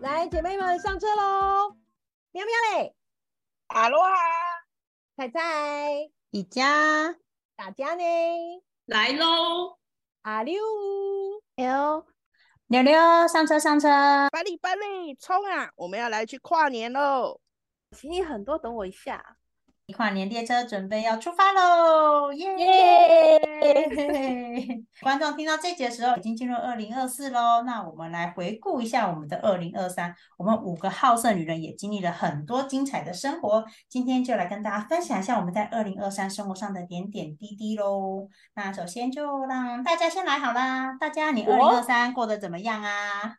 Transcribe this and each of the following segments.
来，姐妹们上车喽！喵喵嘞，阿罗哈，菜菜，一家，大家呢？来喽！阿六，L，六六，上车上车！巴里巴里，冲啊！我们要来去跨年喽！请你很多，等我一下。跨年列车准备要出发喽！耶！观众听到这节的时候，已经进入二零二四喽。那我们来回顾一下我们的二零二三。我们五个好色女人也经历了很多精彩的生活，今天就来跟大家分享一下我们在二零二三生活上的点点滴滴喽。那首先就让大家先来好啦。大家，你二零二三过得怎么样啊？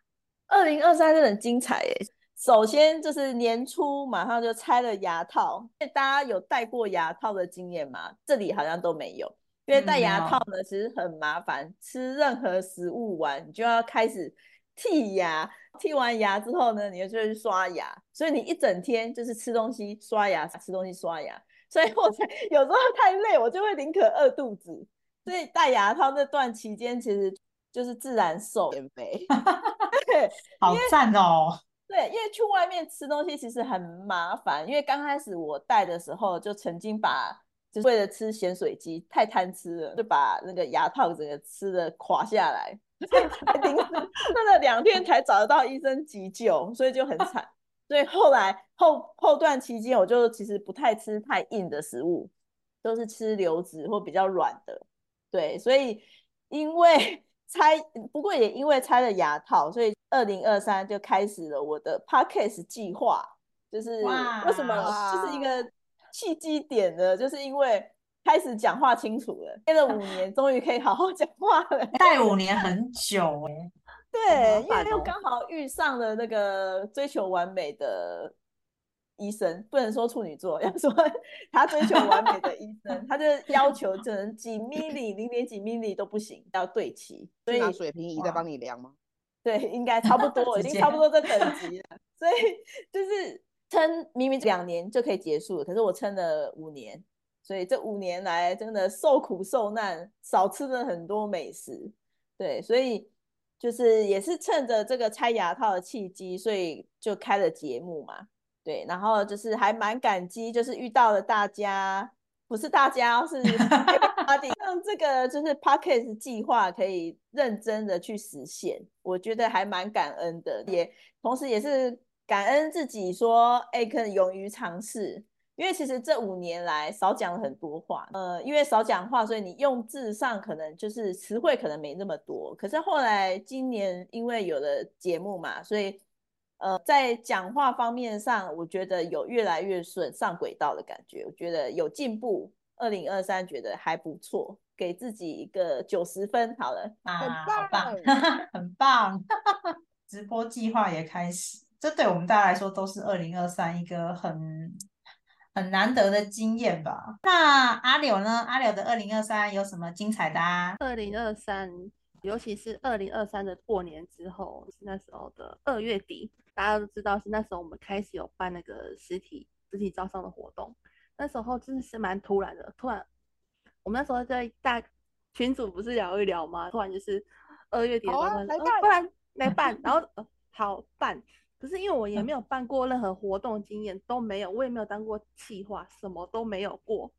二零二三真的很精彩耶！首先就是年初马上就拆了牙套，大家有戴过牙套的经验吗？这里好像都没有，因为戴牙套呢其实很麻烦，吃任何食物完你就要开始剔牙，剔完牙之后呢，你就去刷牙，所以你一整天就是吃东西、刷牙、吃东西、刷牙，所以我才有时候太累，我就会宁可饿肚子。所以戴牙套那段期间其实就是自然瘦减肥，好赞哦。对，因为去外面吃东西其实很麻烦。因为刚开始我带的时候，就曾经把，就是为了吃咸水鸡，太贪吃了，就把那个牙套整个吃的垮下来，临时吃了两天才找得到医生急救，所以就很惨。所以后来后后段期间，我就其实不太吃太硬的食物，都是吃流质或比较软的。对，所以因为。拆不过也因为拆了牙套，所以二零二三就开始了我的 podcast 计划。就是为什么？就是一个契机点呢？就是因为开始讲话清楚了，憋了五年，终于可以好好讲话了。待五年很久哎。对，因为又刚好遇上了那个追求完美的。医生不能说处女座，要说他追求完美的医生，他就要求只能几 milli 零点几 milli 都不行，要对齐。所以拿水平仪在帮你量吗？对，应该差不 多，已经差不多这等级了。所以就是撑，明明两年就可以结束了，可是我撑了五年，所以这五年来真的受苦受难，少吃了很多美食。对，所以就是也是趁着这个拆牙套的契机，所以就开了节目嘛。对，然后就是还蛮感激，就是遇到了大家，不是大家，是 让这个就是 p o c k e t 计划可以认真的去实现，我觉得还蛮感恩的，也同时也是感恩自己说，哎，可以勇于尝试，因为其实这五年来少讲了很多话，呃，因为少讲话，所以你用字上可能就是词汇可能没那么多，可是后来今年因为有了节目嘛，所以。呃，在讲话方面上，我觉得有越来越顺上轨道的感觉，我觉得有进步。二零二三觉得还不错，给自己一个九十分好了，啊，好棒，很棒。直播计划也开始，这对我们大家来说都是二零二三一个很很难得的经验吧。那阿柳呢？阿柳的二零二三有什么精彩的啊？二零二三，尤其是二零二三的过年之后，是那时候的二月底。大家都知道是那时候我们开始有办那个实体实体招商的活动，那时候真的是蛮突然的。突然，我们那时候在大群组不是聊一聊吗？突然就是二月底的时候，不然来办，然后好办。可是因为我也没有办过任何活动经验都没有，我也没有当过企划，什么都没有过。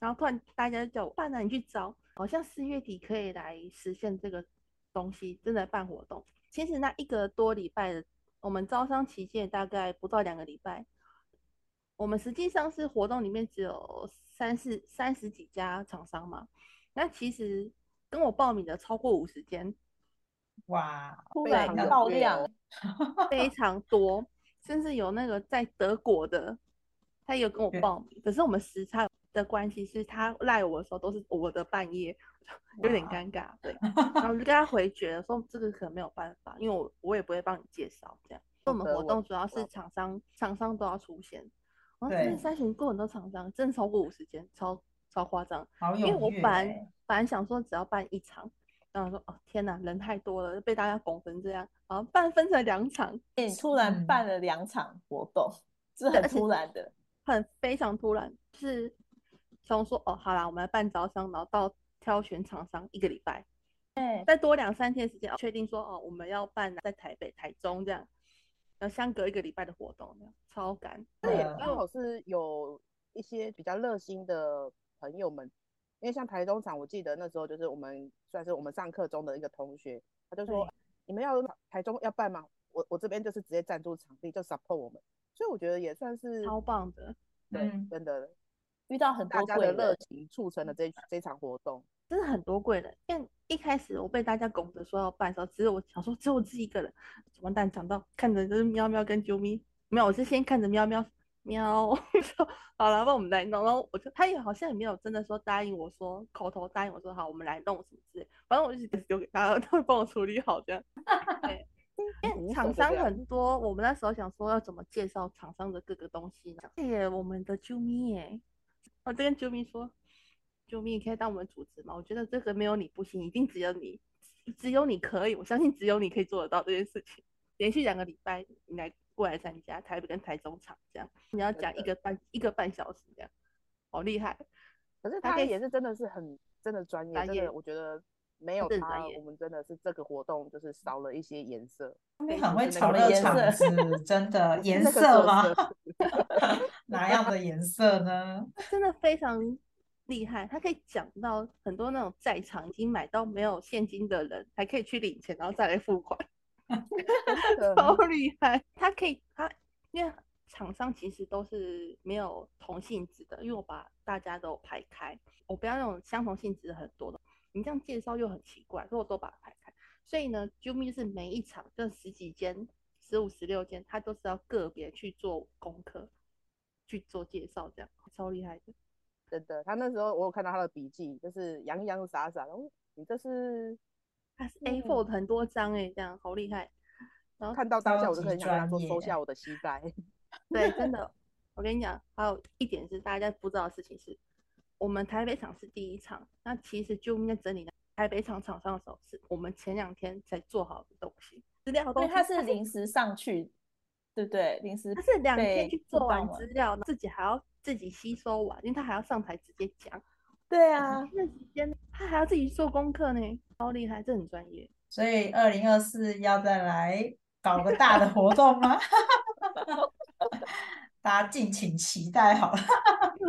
然后突然大家叫我办了，你去招，好像四月底可以来实现这个东西，真的办活动。其实那一个多礼拜的。我们招商期间大概不到两个礼拜，我们实际上是活动里面只有三四三十几家厂商嘛，那其实跟我报名的超过五十间，哇，突然爆量 非常多，甚至有那个在德国的，他有跟我报名，可是我们时差的关系是他赖我的时候都是我的半夜。有点尴尬，对，然后就跟他回绝了，说这个可能没有办法，因为我我也不会帮你介绍这样。我们活动主要是厂商，厂商都要出现。然后真的筛选过很多厂商，真的超过五十间，超超夸张。因为我本来本来想说只要办一场，然后说哦天哪，人太多了，被大家拱成这样，然后办分成两场，你突然办了两场活动，是很突然的，很非常突然，是从说哦好啦，我们来办招商，然后到。挑选厂商一个礼拜，对，再多两三天时间，确定说哦，我们要办在台北、台中这样，要相隔一个礼拜的活动，超赶。那也刚好是有一些比较热心的朋友们，因为像台中场，我记得那时候就是我们算是我们上课中的一个同学，他就说你们要台中要办吗？我我这边就是直接赞助场地，就 support 我们，所以我觉得也算是超棒的，对，真的遇到很大家的热情促成了这这场活动。真的很多贵人，因为一开始我被大家拱着说要办的时候，只有我想说只有我自己一个人，完蛋，讲到看着就是喵喵跟啾咪，没有，我是先看着喵喵喵，说好了，那我们来弄，然后我就他也好像也没有真的说答应我说口头答应我说好，我们来弄什么之类，反正我就直接丢给他，他会帮我处理好这样。对，因为厂商很多，我们那时候想说要怎么介绍厂商的各个东西呢？谢谢我们的啾咪耶，我就跟啾咪说。救命！可以当我们主持吗？我觉得这个没有你不行，一定只有你，只有你可以。我相信只有你可以做得到这件事情。连续两个礼拜你来过来参加台北跟台中场，这样你要讲一个半一个半小时，这样好厉害。可是他也是真的是很真的专业，真的我觉得没有他，我们真的是这个活动就是少了一些颜色。你很会炒热场子，真的 颜色吗？哪样的颜色呢？真的非常。厉害，他可以讲到很多那种在场已经买到没有现金的人，还可以去领钱，然后再来付款，超厉害。他可以，他因为厂商其实都是没有同性质的，因为我把大家都排开，我不要那种相同性质的很多的，你这样介绍又很奇怪，所以我都把它排开。所以呢，Jumi 是每一场这十几间、十五、十六间，他都是要个别去做功课，去做介绍，这样超厉害的。真的，他那时候我有看到他的笔记，就是洋洋洒洒。然后你这是他是 A4 很多张哎，这样好厉害。然后看到当下我就很想跟他说收下我的膝盖。对，真的，我跟你讲，还有一点是大家不知道的事情是，我们台北场是第一场，那其实就应该整理台北场场上的时候，是我们前两天才做好的东西，资料都他是临时上去，对不对？临时他是两天去做完资料，自己还要。自己吸收完，因为他还要上台直接讲。对啊，那时间他还要自己做功课呢，超厉害，这很专业。所以二零二四要再来搞个大的活动吗？大家敬请期待好了。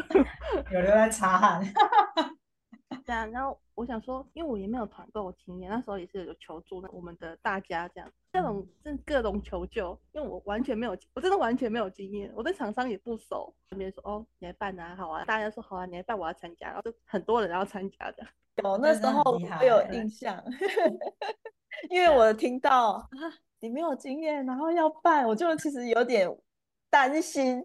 有留在擦汗。对啊，然后我想说，因为我也没有团购经验，那时候也是有求助我们的大家这样，各种这各种求救，因为我完全没有，我真的完全没有经验，我对厂商也不熟。别人说哦，你来办啊，好啊，大家说好啊，你来办，我要参加，然后就很多人要参加的。有那时候我有印象，因为我听到 啊，你没有经验，然后要办，我就其实有点担心，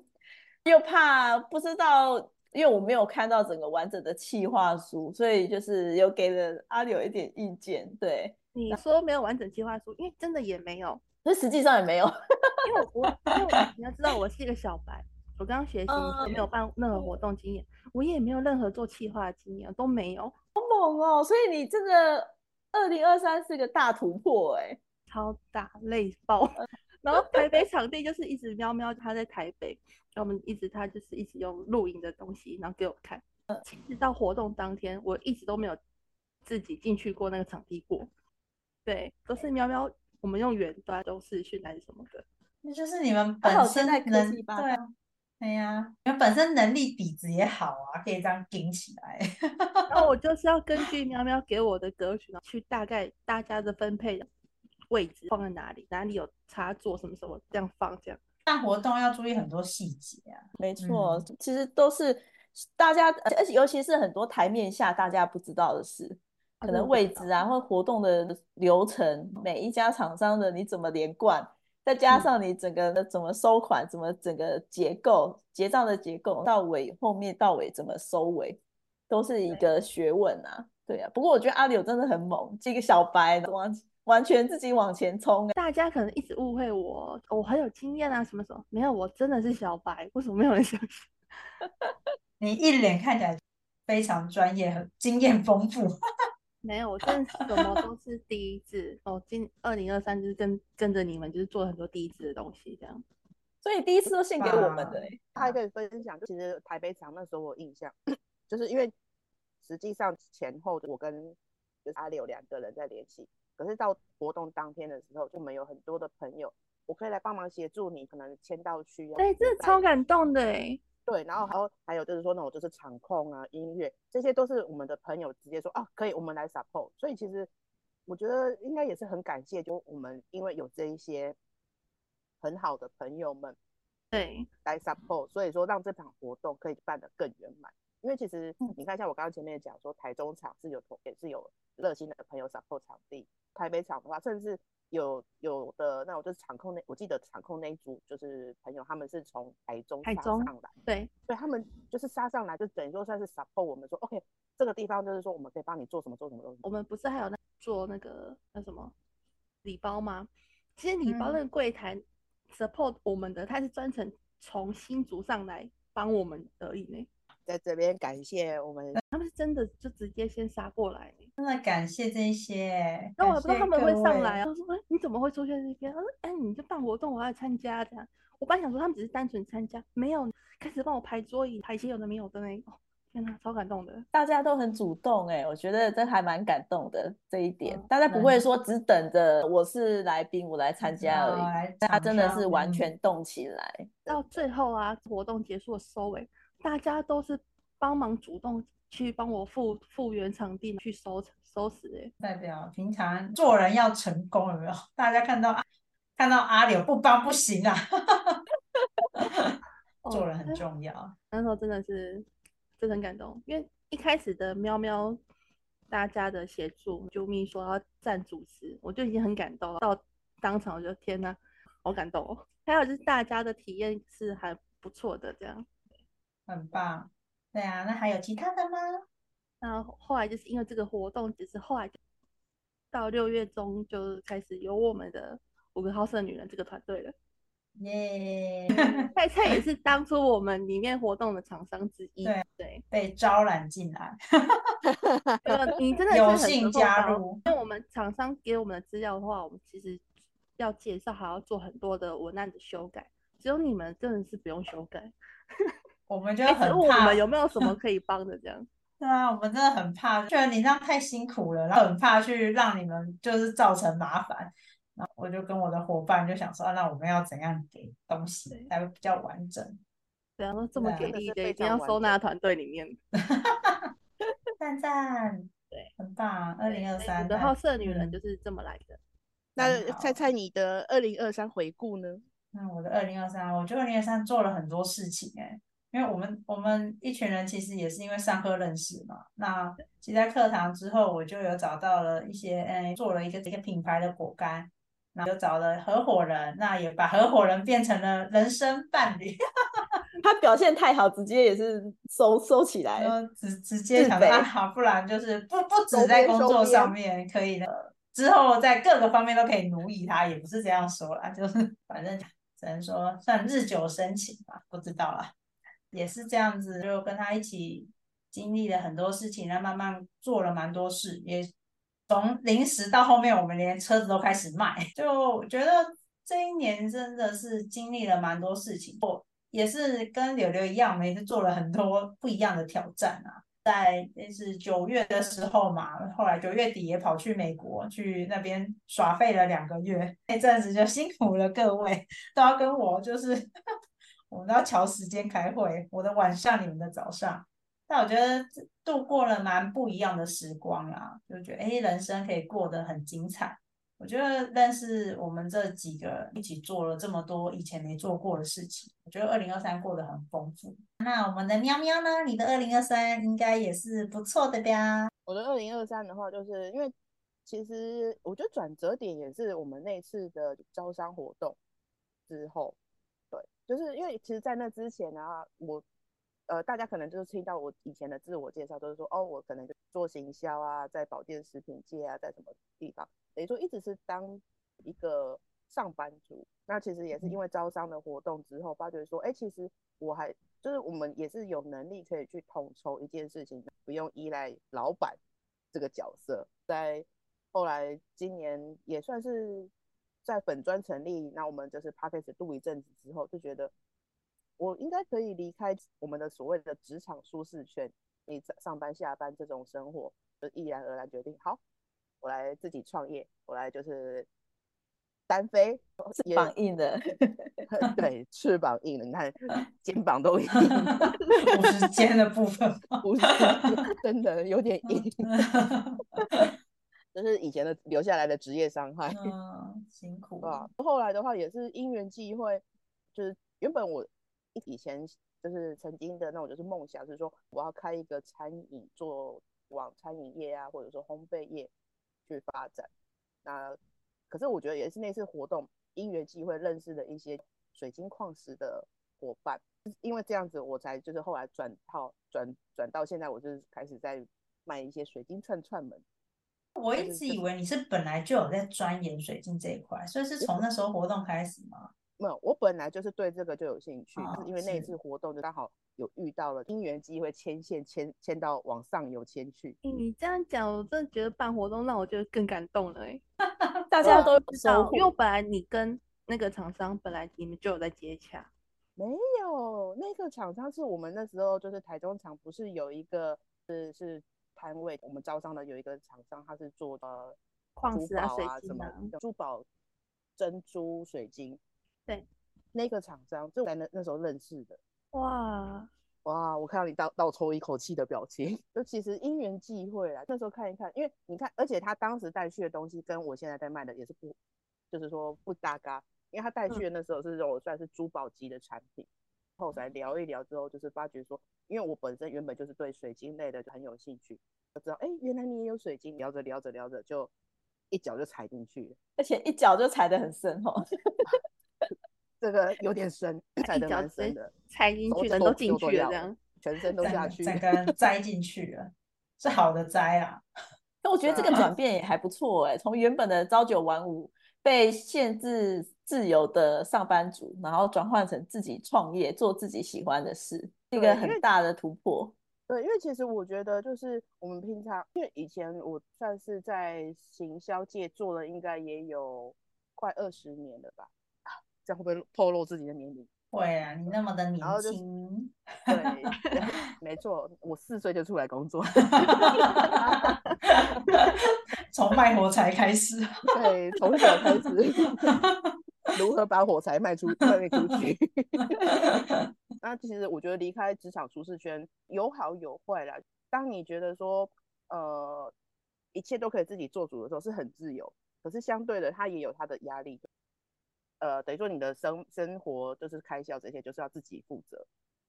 又怕不知道。因为我没有看到整个完整的企划书，所以就是有给了阿柳一点意见。对，你说没有完整计划书，因为真的也没有，那实际上也没有。因为我，因为你要知道，我是一个小白，我刚学习，没有办任何活动经验，我也没有任何做企划的经验，都没有。好猛哦！所以你这个二零二三是个大突破，哎，超大，累爆。然后台北场地就是一直喵喵，他在台北，然后我们一直他就是一直用录影的东西，然后给我看。呃，其实到活动当天，我一直都没有自己进去过那个场地过。对，都是喵喵，我们用远端都是训还是什么的。那就是你们本身能对啊，对呀，你们本身能力底子也好啊，可以这样顶起来。然后我就是要根据喵喵给我的歌曲，去大概大家的分配的。位置放在哪里？哪里有插座？什么什么这样放？这样办活动要注意很多细节啊。没错，其实都是大家，而且尤其是很多台面下大家不知道的事，可能位置啊，或活动的流程，每一家厂商的你怎么连贯，再加上你整个的怎么收款，怎么整个结构结账的结构到尾后面到尾怎么收尾，都是一个学问啊。对啊，不过我觉得阿柳真的很猛，这个小白完完全自己往前冲，大家可能一直误会我，我很有经验啊，什么什么？没有，我真的是小白，为什么没有人相信？你一脸看起来非常专业和经验丰富。没有，我真的是什么都是第一次哦。今二零二三就是跟跟着你们，就是做很多第一次的东西，这样。所以第一次都献给我们的。他还可以分享，就其实台北场那时候我印象，就是因为实际上前后我跟就是阿里有两个人在联系。可是到活动当天的时候，就没有很多的朋友，我可以来帮忙协助你，可能签到区啊。对，这超感动的哎。对，然后还有还有就是说那种就是场控啊、音乐，这些都是我们的朋友直接说啊，可以，我们来 support。所以其实我觉得应该也是很感谢，就我们因为有这一些很好的朋友们，对，来 support，所以说让这场活动可以办得更圆满。因为其实你看，像我刚刚前面讲说，台中场是有同也是有热心的朋友 support 场地，台北场的话，甚至有有的那种就是场控那，我记得场控那一组就是朋友，他们是从台中杀上来，对，对他们就是杀上来，就等于说算是 support 我们说，OK，这个地方就是说我们可以帮你做什么做什么东西。我们不是还有那做那个那什么礼包吗？其实礼包那个柜台 support 我们的，他是专程从新竹上来帮我们而已呢。在这边感谢我们，他们是真的就直接先杀过来，真的感谢这些。那我也不知道他们会上来啊。他说：“哎，你怎么会出现这边？”他说：“哎，你就办活动，我要参加这样。”我本来想说他们只是单纯参加，没有开始帮我排桌椅，排一些有的没有的那种。天哪，超感动的！大家都很主动哎，我觉得这还蛮感动的这一点。大家不会说只等着我是来宾，我来参加而已。他真的是完全动起来。到最后啊，活动结束的收尾。大家都是帮忙主动去帮我复复原场地去收收拾哎，代表平常做人要成功有没有？大家看到看到阿柳不帮不行啊 做人很重要。那时候真的是真的很感动，因为一开始的喵喵大家的协助，救命说要站主持，我就已经很感动了。到当场我就天哪，好感动哦。还有就是大家的体验是还不错的这样。很棒，对啊，那还有其他的吗？那后来就是因为这个活动，只是后来到六月中就开始有我们的五个好色女人这个团队了。耶，菜菜也 是当初我们里面活动的厂商之一，对对，被招揽进来。你真的有幸加入，因为我们厂商给我们的资料的话，我们其实要介绍，还要做很多的文案的修改，只有你们真的是不用修改。我们就很怕，我们有没有什么可以帮的这样？对啊，我们真的很怕，觉得你这样太辛苦了，然后很怕去让你们就是造成麻烦。然后我就跟我的伙伴就想说，那我们要怎样给东西才会比较完整？对啊，这么给力的，一定要收纳团队里面。赞赞，对，很棒。二零二三，的好色女人就是这么来的。那猜猜你的二零二三回顾呢？那我的二零二三，我觉得二零二三做了很多事情哎。因为我们我们一群人其实也是因为上课认识嘛，那其实在课堂之后，我就有找到了一些，嗯，做了一个一个品牌的果干，那就找了合伙人，那也把合伙人变成了人生伴侣。他表现太好，直接也是收收起来，直直接想他好，不然就是不不止在工作上面可以的，之后在各个方面都可以奴役他，也不是这样说啦，就是 反正只能说算日久生情吧，不知道啦。也是这样子，就跟他一起经历了很多事情，然后慢慢做了蛮多事，也从零食到后面，我们连车子都开始卖。就觉得这一年真的是经历了蛮多事情，我也是跟柳柳一样，我们也是做了很多不一样的挑战啊。在那是九月的时候嘛，后来九月底也跑去美国去那边耍废了两个月，那阵子就辛苦了各位，都要跟我就是。我们都要调时间开会，我的晚上，你们的早上。但我觉得度过了蛮不一样的时光啊，就觉得哎，人生可以过得很精彩。我觉得但是我们这几个一起做了这么多以前没做过的事情，我觉得二零二三过得很丰富。那我们的喵喵呢？你的二零二三应该也是不错的吧？我的二零二三的话，就是因为其实我觉得转折点也是我们那次的招商活动之后。就是因为其实，在那之前呢，我呃，大家可能就是听到我以前的自我介绍，都是说哦，我可能就做行销啊，在保健食品界啊，在什么地方，等于说一直是当一个上班族。那其实也是因为招商的活动之后，发觉说，哎，其实我还就是我们也是有能力可以去统筹一件事情，不用依赖老板这个角色。在后来今年也算是。在本专成立，那我们就是 p a c k a g e 度一阵子之后，就觉得我应该可以离开我们的所谓的职场舒适圈，你上班下班这种生活，就毅然而然决定，好，我来自己创业，我来就是单飞，翅膀硬的，对，翅膀硬了，你看肩膀都硬，不是肩的部分，不是真的有点硬，就是以前的留下来的职业伤害，嗯，辛 苦啊。后来的话也是因缘际会，就是原本我以前就是曾经的那种就是梦想是说我要开一个餐饮做往餐饮业啊，或者说烘焙业去发展，那。可是我觉得也是那次活动因缘际会认识的一些水晶矿石的伙伴，因为这样子我才就是后来转套转转到现在，我就是开始在卖一些水晶串串门。我一直以为你是本来就有在钻研水晶这一块，所以是从那时候活动开始吗？没有，我本来就是对这个就有兴趣，是因为那一次活动就刚好有遇到了因缘机会牵线牵牵到往上游牵去。你这样讲，我真的觉得办活动让我觉得更感动了哎。大家都知道，因为本来你跟那个厂商本来你们就有在接洽，没有那个厂商是我们那时候就是台中厂，不是有一个是是摊位，我们招商的有一个厂商，他是做呃矿石啊、水晶啊、珠宝、珍珠、水晶，对，那个厂商就在那那时候认识的。哇哇，我看到你倒倒抽一口气的表情，就其实因缘际会啦。那时候看一看，因为你看，而且他当时带去的东西跟我现在在卖的也是不，就是说不搭嘎。因为他带去的那时候是这种算是珠宝级的产品，后来聊一聊之后，就是发觉说，因为我本身原本就是对水晶类的很有兴趣，就知道哎，原来你也有水晶。聊着聊着聊着，就一脚就踩进去了，而且一脚就踩得很深哦。这个有点深，踩的蛮深的，踩进去人都进去了，这样全身 都下去，整个栽进去了，是好的栽啊。那我觉得这个转变也还不错哎，从原本的朝九晚五被限制自由的上班族，然后转换成自己创业做自己喜欢的事，一个很大的突破。对，因为其实我觉得就是我们平常，因为以前我算是在行销界做了，应该也有快二十年了吧。这样会不会透露自己的年龄？会啊，你那么的年轻。对，没错，我四岁就出来工作，从卖火柴开始。对，从小开始，如何把火柴卖出 卖出去？那其实我觉得离开职场舒适圈有好有坏啦。当你觉得说，呃，一切都可以自己做主的时候，是很自由。可是相对的，它也有它的压力。呃，等于说你的生生活就是开销这些，就是要自己负责。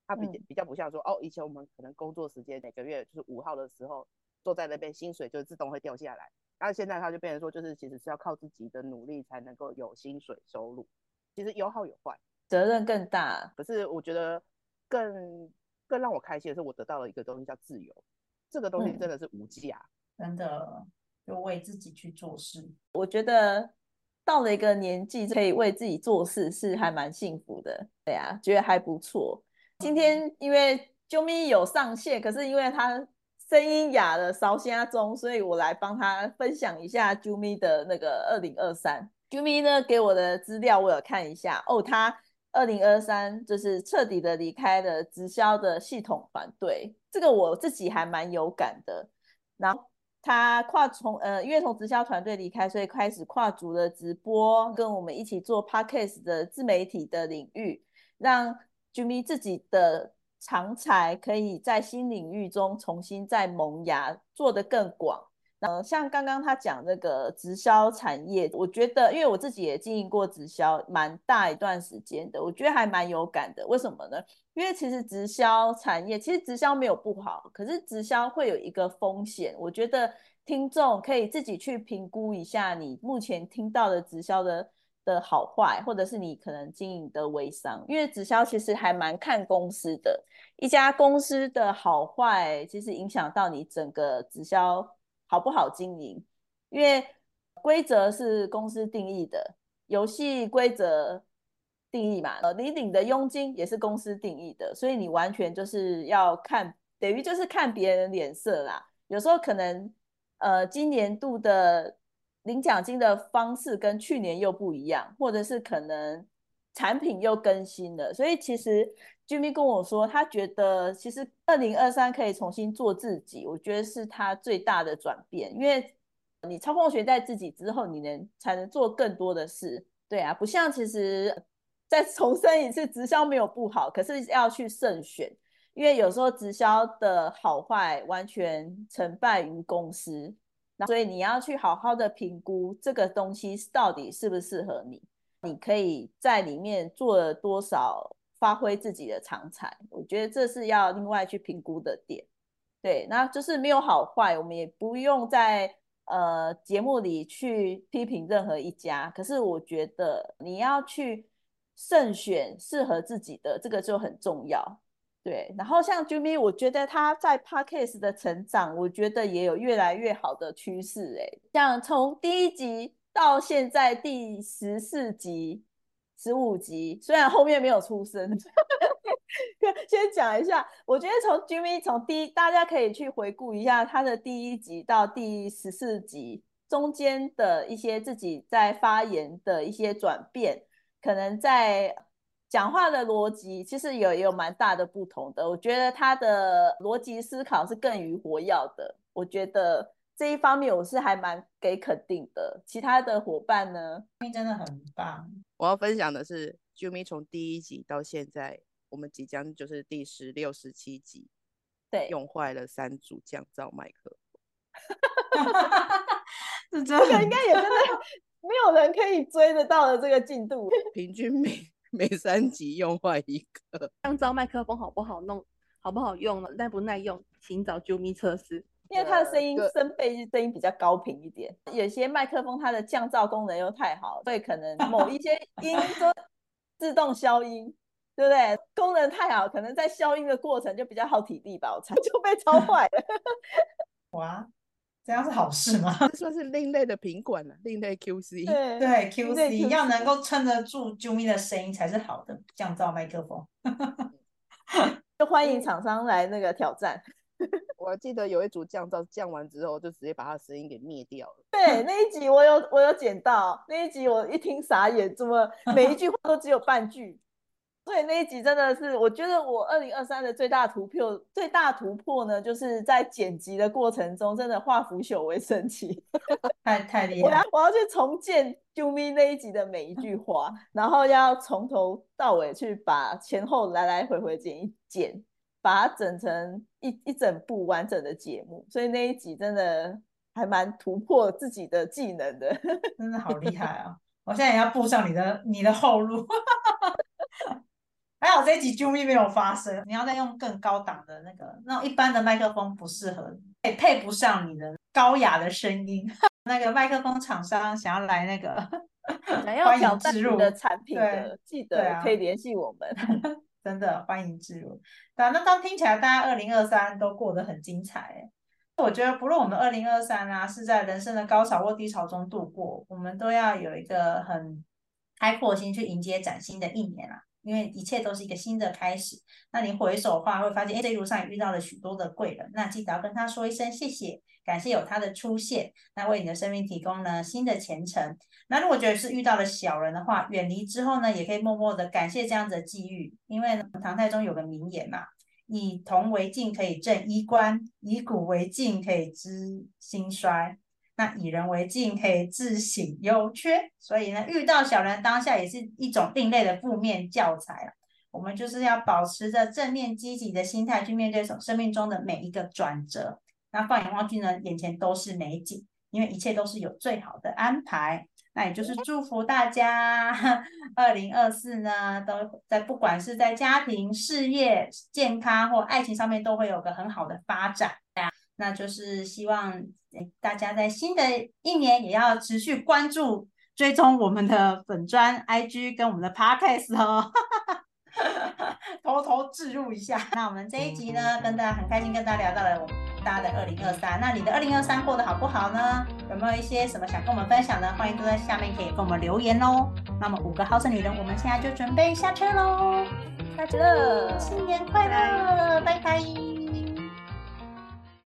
它比比较不像说，哦，以前我们可能工作时间每个月就是五号的时候坐在那边，薪水就自动会掉下来。但是现在他就变成说，就是其实是要靠自己的努力才能够有薪水收入。其实有好有坏，责任更大。可是我觉得更更让我开心的是，我得到了一个东西叫自由。这个东西真的是无价，真的就为自己去做事。我觉得。到了一个年纪，可以为自己做事，是还蛮幸福的。对啊，觉得还不错。今天因为啾咪有上线，可是因为他声音哑了，烧虾中，所以我来帮他分享一下啾咪的那个二零二三。啾咪呢给我的资料我有看一下哦，他二零二三就是彻底的离开了直销的系统团队，这个我自己还蛮有感的。然后。他跨从呃，因为从直销团队离开，所以开始跨足了直播，跟我们一起做 podcast 的自媒体的领域，让 Jimmy 自己的长才可以在新领域中重新再萌芽，做得更广。嗯，像刚刚他讲那个直销产业，我觉得，因为我自己也经营过直销，蛮大一段时间的，我觉得还蛮有感的。为什么呢？因为其实直销产业，其实直销没有不好，可是直销会有一个风险。我觉得听众可以自己去评估一下，你目前听到的直销的的好坏，或者是你可能经营的微商，因为直销其实还蛮看公司的，一家公司的好坏，其实影响到你整个直销。好不好经营？因为规则是公司定义的，游戏规则定义嘛，呃，你领的佣金也是公司定义的，所以你完全就是要看，等于就是看别人脸色啦。有时候可能，呃，今年度的领奖金的方式跟去年又不一样，或者是可能产品又更新了，所以其实 Jimmy 跟我说，他觉得其实二零二三可以重新做自己，我觉得是他最大的转变，因为你操控学在自己之后，你能才能做更多的事。对啊，不像其实再重申一次，直销没有不好，可是要去慎选，因为有时候直销的好坏完全成败于公司，所以你要去好好的评估这个东西到底适不适合你，你可以在里面做了多少。发挥自己的长才，我觉得这是要另外去评估的点。对，那就是没有好坏，我们也不用在呃节目里去批评任何一家。可是我觉得你要去慎选适合自己的，这个就很重要。对，然后像 Jimmy，我觉得他在 Podcast 的成长，我觉得也有越来越好的趋势。哎，像从第一集到现在第十四集。十五集，虽然后面没有出声，先讲一下。我觉得从 Jimmy 从第一，大家可以去回顾一下他的第一集到第十四集中间的一些自己在发言的一些转变，可能在讲话的逻辑其实有也有蛮大的不同的。我觉得他的逻辑思考是更于活跃的。我觉得这一方面我是还蛮给肯定的。其他的伙伴呢，真的很棒。我要分享的是，Jimmy 从第一集到现在，我们即将就是第十六、十七集，对，用坏了三组降噪麦克风，这这个应该也真的 没有人可以追得到的这个进度，平均每每三集用坏一个降噪麦克风，好不好弄？好不好用？耐不耐用？请找 Jimmy 测试。因为它的声音声贝声音比较高频一点，有些麦克风它的降噪功能又太好，所以可能某一些音都自动消音，对不对？功能太好，可能在消音的过程就比较耗体力吧，我猜 就被超坏了。哇，这样是好事吗？算是另类的品管了，另类 QC。对对，QC 要能够撑得住 Jumi 的声音才是好的降噪麦克风。就欢迎厂商来那个挑战。我记得有一组降噪降完之后，就直接把他的声音给灭掉了。对，那一集我有我有剪到，那一集我一听傻眼，怎么每一句话都只有半句？所以那一集真的是，我觉得我二零二三的最大突破，最大突破呢，就是在剪辑的过程中，真的化腐朽为神奇，太太厉害！我要我要去重建 Jumi 那一集的每一句话，然后要从头到尾去把前后来来回回剪一剪。把它整成一一整部完整的节目，所以那一集真的还蛮突破自己的技能的，真的好厉害啊！我现在也要步上你的你的后路，还好这一集 Jumi 没有发生，你要再用更高档的那个，那种一般的麦克风不适合，配配不上你的高雅的声音。那个麦克风厂商想要来那个，想要挑战你的产品的，记得可以联系我们。真的欢迎进入。对啊，那当听起来大家二零二三都过得很精彩。我觉得不论我们二零二三啊是在人生的高潮或低潮中度过，我们都要有一个很开阔心去迎接崭新的一年啊。因为一切都是一个新的开始。那你回首的话，会发现哎，这一路上也遇到了许多的贵人。那记得要跟他说一声谢谢，感谢有他的出现，那为你的生命提供了新的前程。那如果觉得是遇到了小人的话，远离之后呢，也可以默默的感谢这样子的际遇。因为唐太宗有个名言嘛，以铜为镜可以正衣冠，以古为镜可以知兴衰。那以人为镜，可以自省优缺，所以呢，遇到小人当下也是一种另类的负面教材了。我们就是要保持着正面积极的心态去面对生生命中的每一个转折。那放眼望去呢，眼前都是美景，因为一切都是有最好的安排。那也就是祝福大家，二零二四呢，都在不管是在家庭、事业、健康或爱情上面，都会有个很好的发展。那就是希望大家在新的一年也要持续关注、追踪我们的粉砖、IG 跟我们的 Podcast 哦，偷偷置入一下。那我们这一集呢，跟大家很开心跟大家聊到了我们大家的二零二三。那你的二零二三过得好不好呢？有没有一些什么想跟我们分享的？欢迎都在下面可以跟我们留言哦。那么五个好色女人，我们现在就准备下车喽，下车，新年快乐，拜拜。